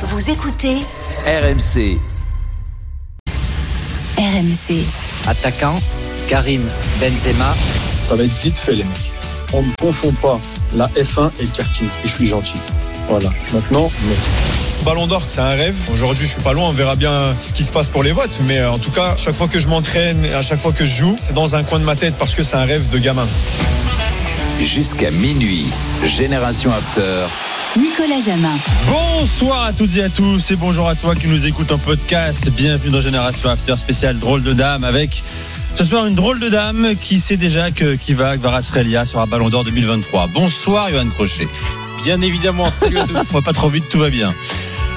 Vous écoutez RMC. RMC. Attaquant, Karim Benzema. Ça va être vite fait, les mecs. On ne confond pas la F1 et le karting. Et je suis gentil. Voilà. Maintenant, next. Ballon d'or, c'est un rêve. Aujourd'hui, je suis pas loin. On verra bien ce qui se passe pour les votes. Mais euh, en tout cas, chaque fois que je m'entraîne et à chaque fois que je joue, c'est dans un coin de ma tête parce que c'est un rêve de gamin. Jusqu'à minuit, Génération After. Nicolas Jamin. Bonsoir à toutes et à tous et bonjour à toi qui nous écoute en podcast. Bienvenue dans Génération After spécial drôle de dame avec ce soir une drôle de dame qui sait déjà que Kiva Varasrelia sera Ballon d'Or 2023. Bonsoir Johan Crochet. Bien évidemment, salut à tous. On va pas trop vite, tout va bien.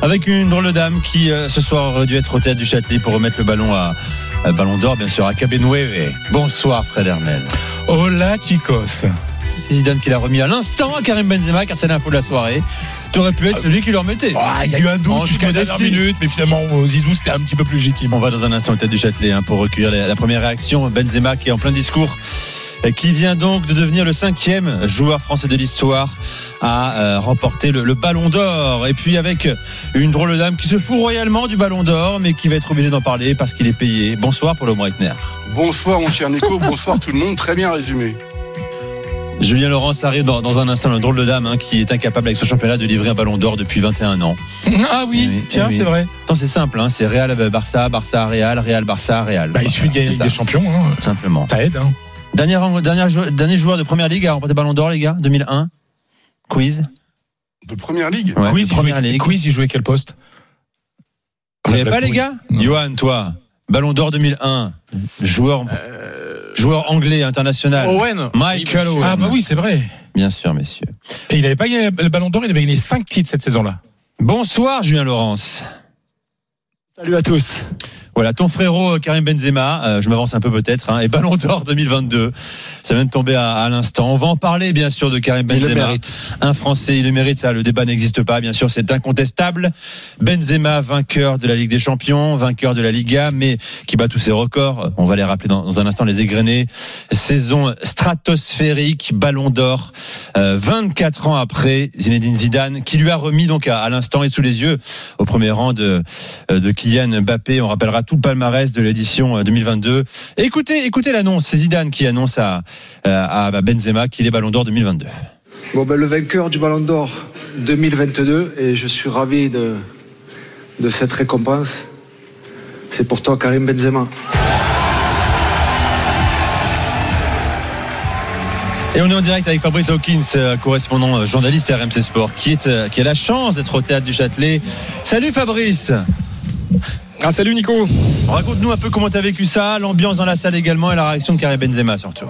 Avec une drôle de dame qui euh, ce soir aurait dû être au théâtre du Châtelet pour remettre le ballon à, à Ballon d'Or, bien sûr, à Cabenueve. Bonsoir Fred Hermel. Hola chicos. C'est Zidane qui l'a remis à l'instant à Karim Benzema car c'est l'info de la soirée. Tu aurais pu être celui qui le remettait. Ah, Il y a eu un doute jusqu'à la minute, mais finalement, au Zizou, c'était un petit peu plus légitime. On va dans un instant au tête du Châtelet hein, pour recueillir la, la première réaction. Benzema qui est en plein discours, euh, qui vient donc de devenir le cinquième joueur français de l'histoire à euh, remporter le, le Ballon d'Or. Et puis avec une drôle de dame qui se fout royalement du Ballon d'Or, mais qui va être obligé d'en parler parce qu'il est payé. Bonsoir Paulo Breitner. Bonsoir mon cher Nico, bonsoir tout le monde, très bien résumé. Julien Laurence arrive dans, dans un instant, une drôle de dame hein, qui est incapable avec ce championnat de livrer un Ballon d'Or depuis 21 ans. Ah oui, Oui, tiens, oui. c'est vrai. Attends, c'est simple, hein, c'est Real Barça, Barça Real, Real Barça Real. Bah, il suffit de gagner des Champions. hein. tout simplement. Ça aide. Hein. Dernier, dernier, jou- dernier joueur de première ligue à remporter Ballon d'Or, les gars, 2001. Quiz. De première ligue? Ouais, Quiz, de il première jouait, ligue. Quiz, il jouait quel poste? Vous n'avez La pas, les gars? Non. Johan, toi, Ballon d'Or 2001, joueur, joueur anglais international. Owen. Michael Owen. Ah bah oui, c'est vrai. Bien sûr, messieurs. Et il n'avait pas gagné le Ballon d'Or, il avait gagné 5 titres cette saison-là. Bonsoir, Julien Laurence. Salut à tous. Voilà, ton frérot euh, Karim Benzema, euh, je m'avance un peu peut-être, hein, et Ballon d'Or 2022. Ça vient de tomber à, à l'instant. On va en parler, bien sûr, de Karim Benzema. Un Français, il le mérite, ça. Le débat n'existe pas, bien sûr, c'est incontestable. Benzema, vainqueur de la Ligue des Champions, vainqueur de la Liga, mais qui bat tous ses records. On va les rappeler dans, dans un instant, les égrenés. Saison stratosphérique, Ballon d'Or, euh, 24 ans après Zinedine Zidane, qui lui a remis donc à, à l'instant et sous les yeux, au premier rang de, euh, de Kylian Mbappé. On rappellera tout le palmarès de l'édition euh, 2022. Écoutez, écoutez l'annonce. C'est Zidane qui annonce à, euh, à Benzema qu'il est Ballon d'Or 2022. Bon, ben, le vainqueur du Ballon d'Or 2022, et je suis ravi de, de cette récompense. C'est pour toi, Karim Benzema. Et on est en direct avec Fabrice Hawkins, euh, correspondant euh, journaliste RMC Sport, qui, est, euh, qui a la chance d'être au théâtre du Châtelet. Salut Fabrice Ah, salut Nico. Raconte-nous un peu comment tu vécu ça, l'ambiance dans la salle également et la réaction de Karim Benzema surtout.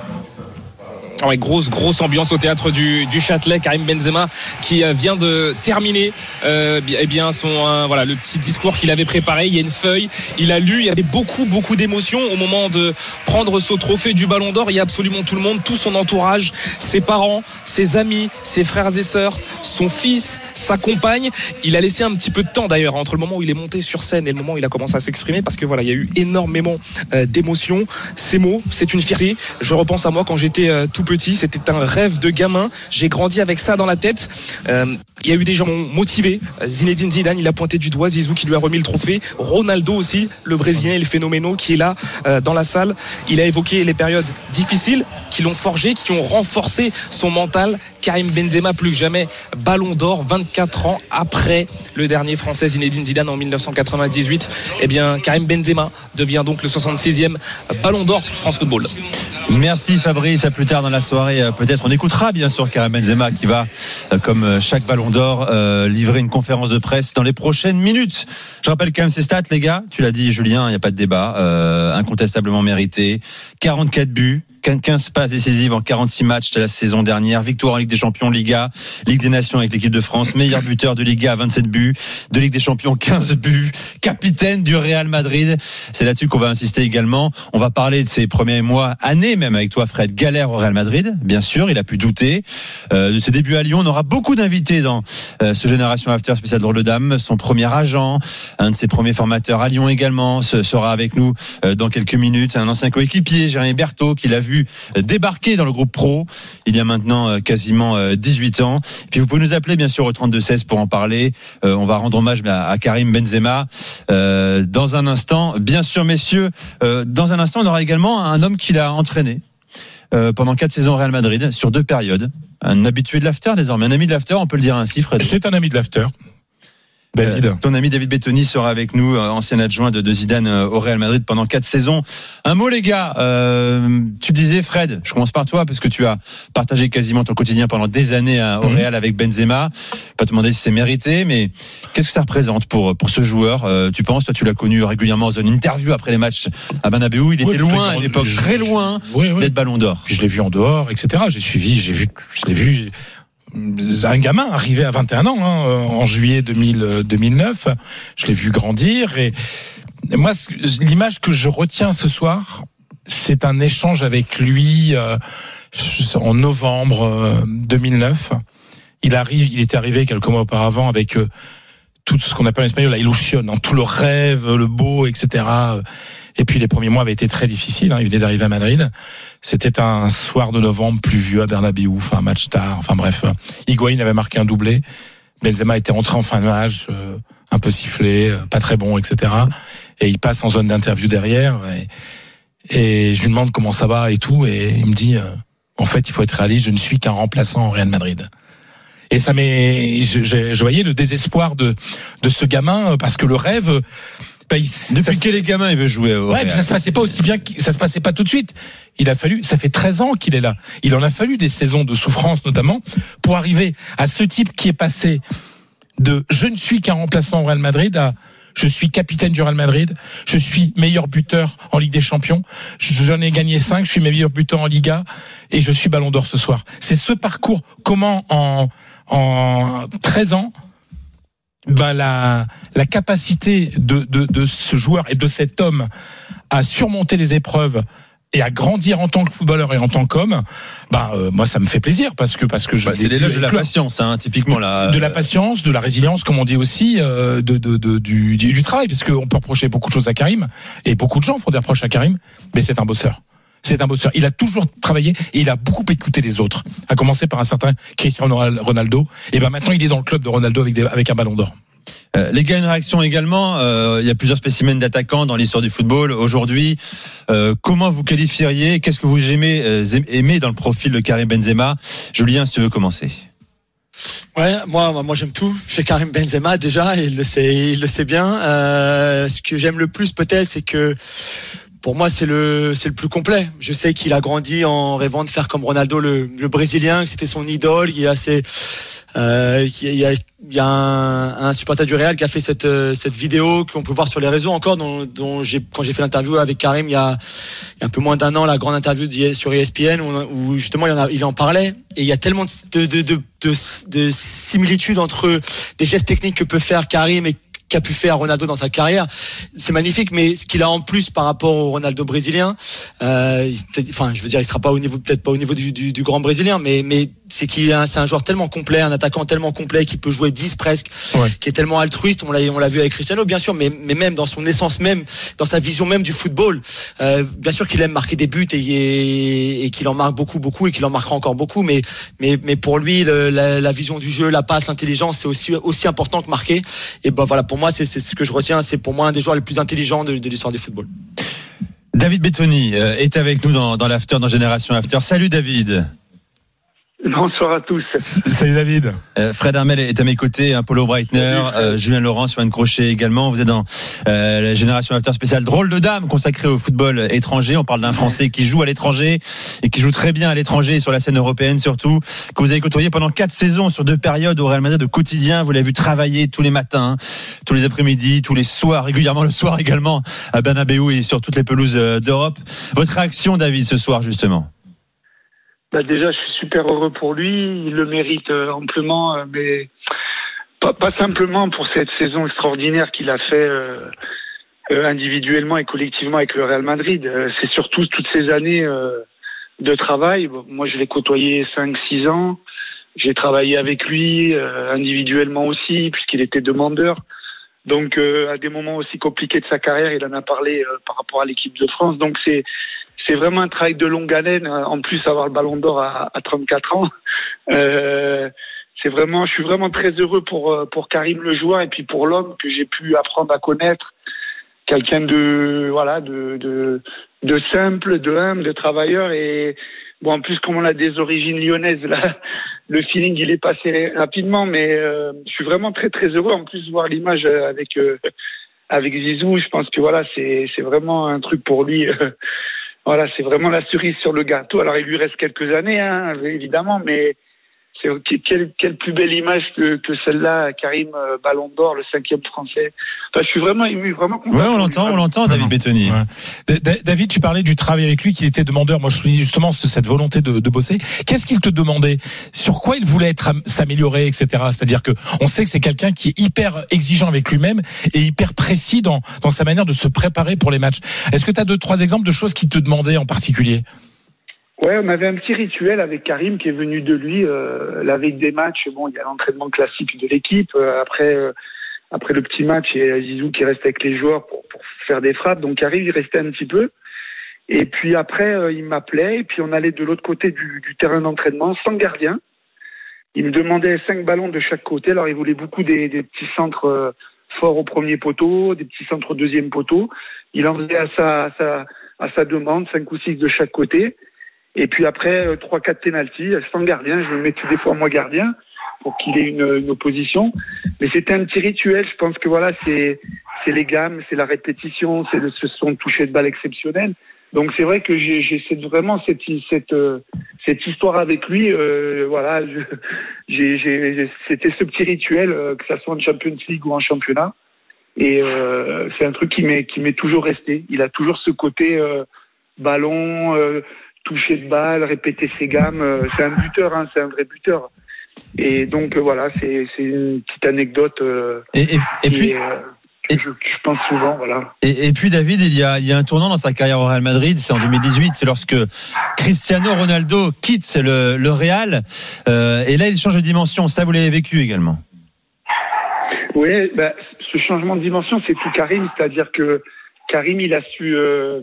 Ah Ouais, grosse grosse ambiance au théâtre du, du Châtelet. Karim Benzema qui euh, vient de terminer euh, eh bien son euh, voilà le petit discours qu'il avait préparé. Il y a une feuille, il a lu. Il y avait beaucoup beaucoup d'émotions au moment de prendre ce trophée du Ballon d'Or. Il y a absolument tout le monde, tout son entourage, ses parents, ses amis, ses frères et sœurs, son fils, sa compagne. Il a laissé un petit peu de temps d'ailleurs entre le moment où il est monté sur scène et le moment où il a commencé à s'exprimer parce que voilà il y a eu énormément euh, d'émotions. Ces mots, c'est une fierté. Je repense à moi quand j'étais tout petit. C'était un rêve de gamin. J'ai grandi avec ça dans la tête. Euh, il y a eu des gens motivés. Zinedine Zidane, il a pointé du doigt Zizou qui lui a remis le trophée. Ronaldo aussi, le Brésilien et le phénoménal qui est là euh, dans la salle. Il a évoqué les périodes difficiles qui l'ont forgé, qui ont renforcé son mental. Karim Benzema plus que jamais Ballon d'Or 24 ans après le dernier Français Zinedine Zidane en 1998. Eh bien, Karim Benzema devient donc le 66e Ballon d'Or France Football. Merci Fabrice, à plus tard dans la soirée. euh, Peut-être on écoutera bien sûr Karim Benzema qui va, euh, comme euh, chaque Ballon d'Or, livrer une conférence de presse dans les prochaines minutes. Je rappelle quand même ces stats, les gars. Tu l'as dit, Julien, il n'y a pas de débat. Incontestablement mérité. 44 buts. 15 passes décisives en 46 matchs de la saison dernière, victoire en Ligue des Champions, Liga, Ligue des Nations avec l'équipe de France, meilleur buteur de Liga à 27 buts, de Ligue des Champions 15 buts, capitaine du Real Madrid. C'est là-dessus qu'on va insister également. On va parler de ses premiers mois, années même avec toi Fred, galère au Real Madrid, bien sûr, il a pu douter. Euh, de ses débuts à Lyon, on aura beaucoup d'invités dans euh, ce Génération After spécial drôle de dame. Son premier agent, un de ses premiers formateurs à Lyon également, sera avec nous euh, dans quelques minutes. Un ancien coéquipier, Jérémy Berthaud, qui l'a vu vu débarquer dans le groupe pro il y a maintenant euh, quasiment euh, 18 ans. Puis vous pouvez nous appeler bien sûr au 32 16 pour en parler. Euh, on va rendre hommage à, Karim Benzema euh, dans un instant. Bien sûr, messieurs, euh, dans un instant, on aura également un homme qui l'a entraîné euh, pendant quatre saisons au Real Madrid sur deux périodes. Un habitué de l'after désormais, un ami de l'after, on peut le dire ainsi, Fred. C'est un ami de l'after. David. Euh, ton ami David Bettoni sera avec nous, euh, ancien adjoint de, de Zidane euh, au Real Madrid pendant quatre saisons. Un mot les gars, euh, tu disais Fred, je commence par toi parce que tu as partagé quasiment ton quotidien pendant des années hein, au Mhm. Real avec Benzema. Pas te demander si c'est mérité, mais qu'est-ce que ça représente pour pour ce joueur Euh, Tu penses, toi tu l'as connu régulièrement en zone interview après les matchs à Bernabeu. Il Oui, était loin à l'époque, très loin Oui, oui. d'être Ballon d'Or. Je l'ai vu en dehors, etc. J'ai suivi, j'ai vu, je l'ai vu. Un gamin arrivé à 21 ans hein, en juillet 2000, euh, 2009. Je l'ai vu grandir et moi, l'image que je retiens ce soir, c'est un échange avec lui euh, en novembre euh, 2009. Il arrive, il était arrivé quelques mois auparavant avec euh, tout ce qu'on appelle en espagnol la ilusion, hein, tout le rêve, le beau, etc. Et puis les premiers mois avaient été très difficiles. Hein, il venait d'arriver à Madrid. C'était un soir de novembre pluvieux à Bernabeu, enfin un match tard. Enfin bref, Higuain avait marqué un doublé. Benzema était rentré en fin de match, euh, un peu sifflé, euh, pas très bon, etc. Et il passe en zone d'interview derrière. Et, et je lui demande comment ça va et tout. Et il me dit, euh, en fait, il faut être réaliste. Je ne suis qu'un remplaçant au Real Madrid. Et ça m'est, je, je- je voyais le désespoir de de ce gamin euh, parce que le rêve. Bah, il- Depuis quel les gamins il veut jouer au Ouais, Real puis ça se passait pas aussi bien, que- ça se passait pas tout de suite. Il a fallu, ça fait 13 ans qu'il est là. Il en a fallu des saisons de souffrance notamment pour arriver à ce type qui est passé de je ne suis qu'un remplaçant au Real Madrid à je suis capitaine du Real Madrid, je suis meilleur buteur en Ligue des Champions, j'en ai gagné 5, je suis meilleur buteur en Liga et je suis Ballon d'Or ce soir. C'est ce parcours comment en en 13 ans ben la, la capacité de, de, de ce joueur et de cet homme à surmonter les épreuves et à grandir en tant que footballeur et en tant qu'homme, ben euh, moi ça me fait plaisir parce que parce que je Bah, c'est l'éloge de la patience, hein, typiquement là. de la patience, de la résilience, comme on dit aussi, euh, de, de, de- du, du, du travail, parce qu'on peut reprocher beaucoup de choses à Karim, et beaucoup de gens font des reproches à Karim, mais c'est un bosseur. C'est un bosseur. Il a toujours travaillé et il a beaucoup écouté les autres. À commencer par un certain Cristiano Ronaldo. Et ben maintenant, il est dans le club de Ronaldo avec, des, avec un ballon d'or. Euh, les gars, une réaction également. Euh, il y a plusieurs spécimens d'attaquants dans l'histoire du football aujourd'hui. Euh, comment vous qualifieriez Qu'est-ce que vous aimez, euh, aimez dans le profil de Karim Benzema? Julien, si tu veux commencer. Ouais, moi, moi j'aime tout chez Karim Benzema déjà, il le sait, il le sait bien. Euh, ce que j'aime le plus peut-être, c'est que pour moi c'est le c'est le plus complet. Je sais qu'il a grandi en rêvant de faire comme Ronaldo le, le brésilien, que c'était son idole. Il y a assez, euh, il y a, il y a un, un supporter du Real qui a fait cette euh, cette vidéo qu'on peut voir sur les réseaux encore, dont, dont j'ai quand j'ai fait l'interview avec Karim il y a, il y a un peu moins d'un an, la grande interview sur ESPN où, justement il en, a, il en parlait et il y a tellement de, de, de, de similitudes entre des gestes techniques que peut faire Karim et qu'a pu faire Ronaldo dans sa carrière, c'est magnifique. Mais ce qu'il a en plus par rapport au Ronaldo brésilien, euh, enfin, je veux dire, il sera pas au niveau, peut-être pas au niveau du, du, du grand brésilien, mais mais c'est qu'il c'est un joueur tellement complet, un attaquant tellement complet qui peut jouer 10 presque, Ouais. qui est tellement altruiste. On l'a on l'a vu avec Cristiano, bien sûr, mais mais même dans son essence même, dans sa vision même du football, euh, bien sûr qu'il aime marquer des buts et, et, et qu'il en marque beaucoup beaucoup et qu'il en marquera encore beaucoup. Mais mais mais pour lui, le- la, la vision du jeu, la passe, l'intelligence, c'est aussi aussi important que marquer. Et ben voilà, pour moi, c'est c'est ce que je retiens. C'est pour moi un des joueurs les plus intelligents de, de l'histoire du football. David Bettoni euh, est avec nous dans, dans l'after, dans Génération After. Salut David. Bonsoir à tous. Salut David. Euh, Fred Armel est à mes côtés, un Paulo Breitner, euh, Julien Laurent, Swan Crochet également. Vous êtes dans euh, la Génération After spéciale Drôle de dame consacrée au football étranger. On parle d'un Français qui joue à l'étranger et qui joue très bien à l'étranger et sur la scène européenne surtout, que vous avez côtoyé pendant quatre saisons sur deux périodes au Real Madrid de quotidien. Vous l'avez vu travailler tous les matins, tous les après-midi, tous les soirs, régulièrement le soir également à Bernabeu et sur toutes les pelouses euh, d'Europe. Votre réaction David ce soir justement? Bah déjà, je suis super heureux pour lui. Il le mérite euh, amplement, euh, mais pas, pas simplement pour cette saison extraordinaire qu'il a fait euh, individuellement et collectivement avec le Real Madrid. C'est surtout toutes ces années de travail. Moi, je l'ai côtoyé 5-6 ans. J'ai travaillé avec lui individuellement aussi, puisqu'il était demandeur. Donc, à des moments aussi compliqués de sa carrière, il en a parlé par rapport à l'équipe de France. Donc, c'est c'est vraiment un travail de longue haleine. En plus, avoir le Ballon d'Or à, à 34 ans, euh, c'est vraiment, je suis vraiment très heureux pour euh, pour Karim le joueur et puis pour l'homme que j'ai pu apprendre à connaître. Quelqu'un de voilà de, de de simple, de humble, de travailleur et bon en plus comme on a des origines lyonnaises là, le feeling il est passé rapidement mais euh, je suis vraiment très très heureux en plus voir l'image avec euh, avec Zizou, je pense que voilà c'est c'est vraiment un truc pour lui. Voilà, c'est vraiment la cerise sur le gâteau. Alors il lui reste quelques années hein, évidemment mais quelle, quelle plus belle image que, que celle-là, Karim euh, Ballon d'Or, le cinquième français. Enfin, je suis vraiment ému, vraiment content. Ouais, on l'entend, on l'entend, David Bettoni. Ouais. David, tu parlais du travail avec lui, qu'il était demandeur. Moi, je souligne justement cette volonté de, de bosser. Qu'est-ce qu'il te demandait? Sur quoi il voulait être s'améliorer, etc. C'est-à-dire que on sait que c'est quelqu'un qui est hyper exigeant avec lui-même et hyper précis dans, dans sa manière de se préparer pour les matchs. Est-ce que tu as deux, trois exemples de choses qu'il te demandait en particulier? Ouais, on avait un petit rituel avec Karim qui est venu de lui euh, la veille des matchs. Bon, il y a l'entraînement classique de l'équipe. Euh, après, euh, après le petit match, il y a Zizou qui reste avec les joueurs pour, pour faire des frappes. Donc Karim, il restait un petit peu. Et puis après, euh, il m'appelait et puis on allait de l'autre côté du, du terrain d'entraînement sans gardien. Il me demandait cinq ballons de chaque côté. Alors il voulait beaucoup des, des petits centres euh, forts au premier poteau, des petits centres au deuxième poteau. Il en faisait à sa, à sa, à sa demande, cinq ou six de chaque côté. Et puis après, euh, trois, quatre pénalties, sans gardien. Je me mettais des fois moi gardien pour qu'il ait une, une, opposition. Mais c'était un petit rituel. Je pense que voilà, c'est c'est les gammes, c'est la répétition, c'est ce son toucher de balle exceptionnel. Donc c'est vrai que j'ai vraiment cette cette euh, cette histoire avec lui. Euh, voilà, c'était ce petit rituel, euh, que ça soit en Champions League ou en championnat. Et euh, c'est un truc qui m'est qui m'est toujours resté. Il a toujours ce côté ballon toucher de balle, répéter ses gammes. Euh, c'est un buteur, hein, c'est un vrai buteur. Et donc euh, voilà, c'est une petite anecdote. Euh, et, et, et puis. Et, je, je, pense souvent, voilà. Et, et, puis David, il y, a, il y a un tournant dans sa carrière au Real Madrid, c'est en 2018, c'est lorsque Cristiano Ronaldo quitte le, le Real, euh, et là il change de dimension. Ça, vous l'avez vécu également Oui, bah, ce changement de dimension, c'est tout Karim, c'est-à-dire que Karim, il a su euh,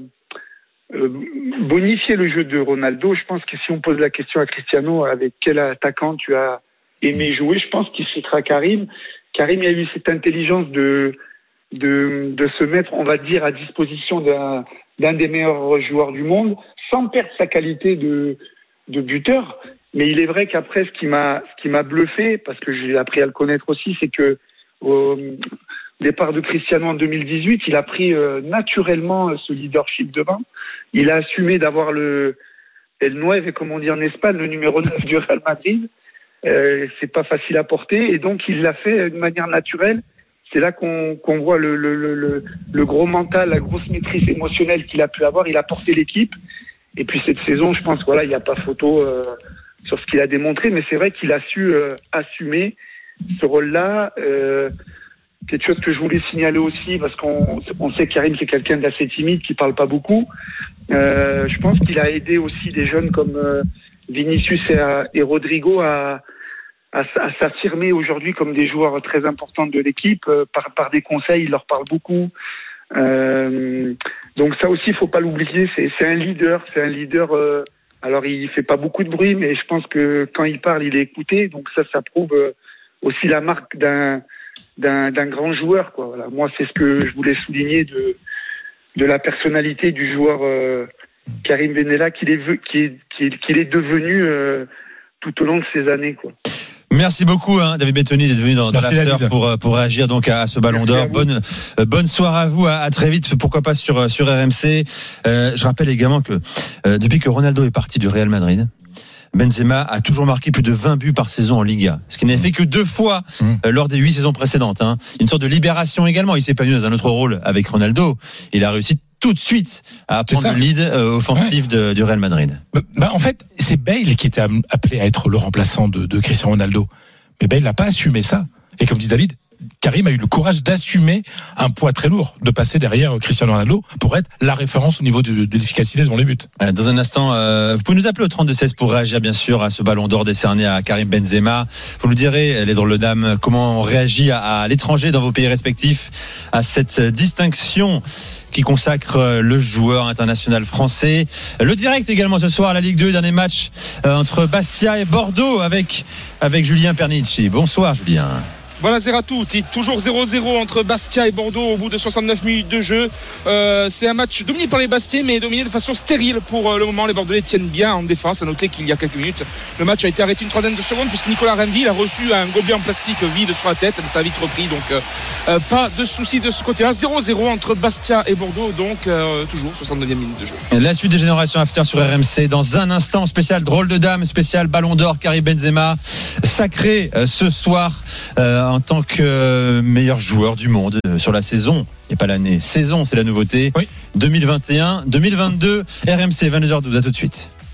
bonifier le jeu de Ronaldo. Je pense que si on pose la question à Cristiano, avec quel attaquant tu as aimé jouer, je pense qu'il citera Karim. Karim a eu cette intelligence de, de, de se mettre, on va dire, à disposition d'un, d'un des meilleurs joueurs du monde, sans perdre sa qualité de, de buteur. Mais il est vrai qu'après, ce qui m'a, ce qui m'a bluffé, parce que j'ai appris à le connaître aussi, c'est que au départ de Cristiano en 2018, il a pris euh, naturellement ce leadership devant. Il a assumé d'avoir le El Nueve, comme on dit en Espagne, le numéro 9 du Real Madrid. Euh, c'est pas facile à porter, et donc il l'a fait de manière naturelle. C'est là qu'on qu'on voit le, le, le, le, gros mental, la grosse maîtrise émotionnelle qu'il a pu avoir. Il a porté l'équipe. Et puis cette saison, je pense, voilà, il n'y a pas photo euh, sur ce qu'il a démontré, mais c'est vrai qu'il a su euh, assumer ce rôle-là. Euh, quelque chose que je voulais signaler aussi, parce qu'on on sait que Karim c'est quelqu'un d'assez timide, qui parle pas beaucoup. Euh, je pense qu'il a aidé aussi des jeunes comme euh, Vinicius et, et Rodrigo à, à, à s'affirmer aujourd'hui comme des joueurs très importants de l'équipe. Euh, par, par des conseils, il leur parle beaucoup. Euh, donc ça aussi, il faut pas l'oublier. C'est un leader, c'est un leader. Euh, alors il fait pas beaucoup de bruit, mais je pense que quand il parle, il est écouté. Donc ça, ça prouve aussi la marque d'un d'un grand joueur. Quoi. Voilà. Moi, c'est ce que je voulais souligner de, de la personnalité du joueur euh, Karim Benella qu'il est, qu'il est, qu'il est, devenu euh, tout au long de ces années. Quoi. Merci beaucoup, hein, David Bettoni, d'être venu dans, dans l'after pour, pour réagir donc à, à ce ballon d'or. Bonne, euh, bonne soirée à vous, à, à, très vite, pourquoi pas sur, sur RMC. Euh, je rappelle également que euh, depuis que Ronaldo est parti du Real Madrid, Benzema a toujours marqué plus de 20 buts par saison en Liga, ce qui n'avait fait que deux fois mmh. euh, lors des huit saisons précédentes. Hein. Une sorte de libération également. Il s'est pas dans un autre rôle avec Ronaldo. Il a réussi tout de suite à prendre le lead euh, offensif ouais. de, du Real Madrid. Bah, en fait, c'est Bale qui était appelé à être le remplaçant de, de Cristiano Ronaldo. Mais Bale n'a pas assumé ça. Et comme dit David, Karim a eu le courage d'assumer un poids très lourd, de passer derrière Cristiano Ronaldo pour être la référence au niveau de, l'efficacité devant les buts. Dans un instant, euh, vous pouvez nous appeler au 32-16 pour réagir bien sûr à ce ballon d'or décerné à Karim Benzema. Vous nous direz, les drôles dames, comment on réagit à, l'étranger dans vos pays respectifs à cette distinction qui consacre euh, le joueur international français. Le direct également ce soir à la Ligue 2, dernier match euh, entre Bastia et Bordeaux avec, avec Julien Pernici. Bonsoir Julien. A tutti. Toujours 0-0 entre Bastia et Bordeaux au bout de 69 minutes de jeu. Euh, c'est un match dominé par les Bastiais, mais dominé de façon stérile pour euh, le moment. Les Bordelais tiennent bien en défense. À noter qu'il y a quelques minutes, le match a été arrêté une trentaine de secondes puisque Nicolas Renville a reçu un gobelet en plastique vide sur la tête. Ça a vite repris, donc euh, pas de souci de ce côté-là. 0-0 entre Bastia et Bordeaux, donc toujours 69e minute de jeu. La suite des générations after sur RMC dans un instant spécial drôle de dame, spécial Ballon d'Or, Karim Benzema sacré ce soir en tant que euh, meilleur joueur du monde euh, sur la saison et pas l'année. Saison, c'est la nouveauté. 2021, 2022, RMC 22h12. À tout de suite.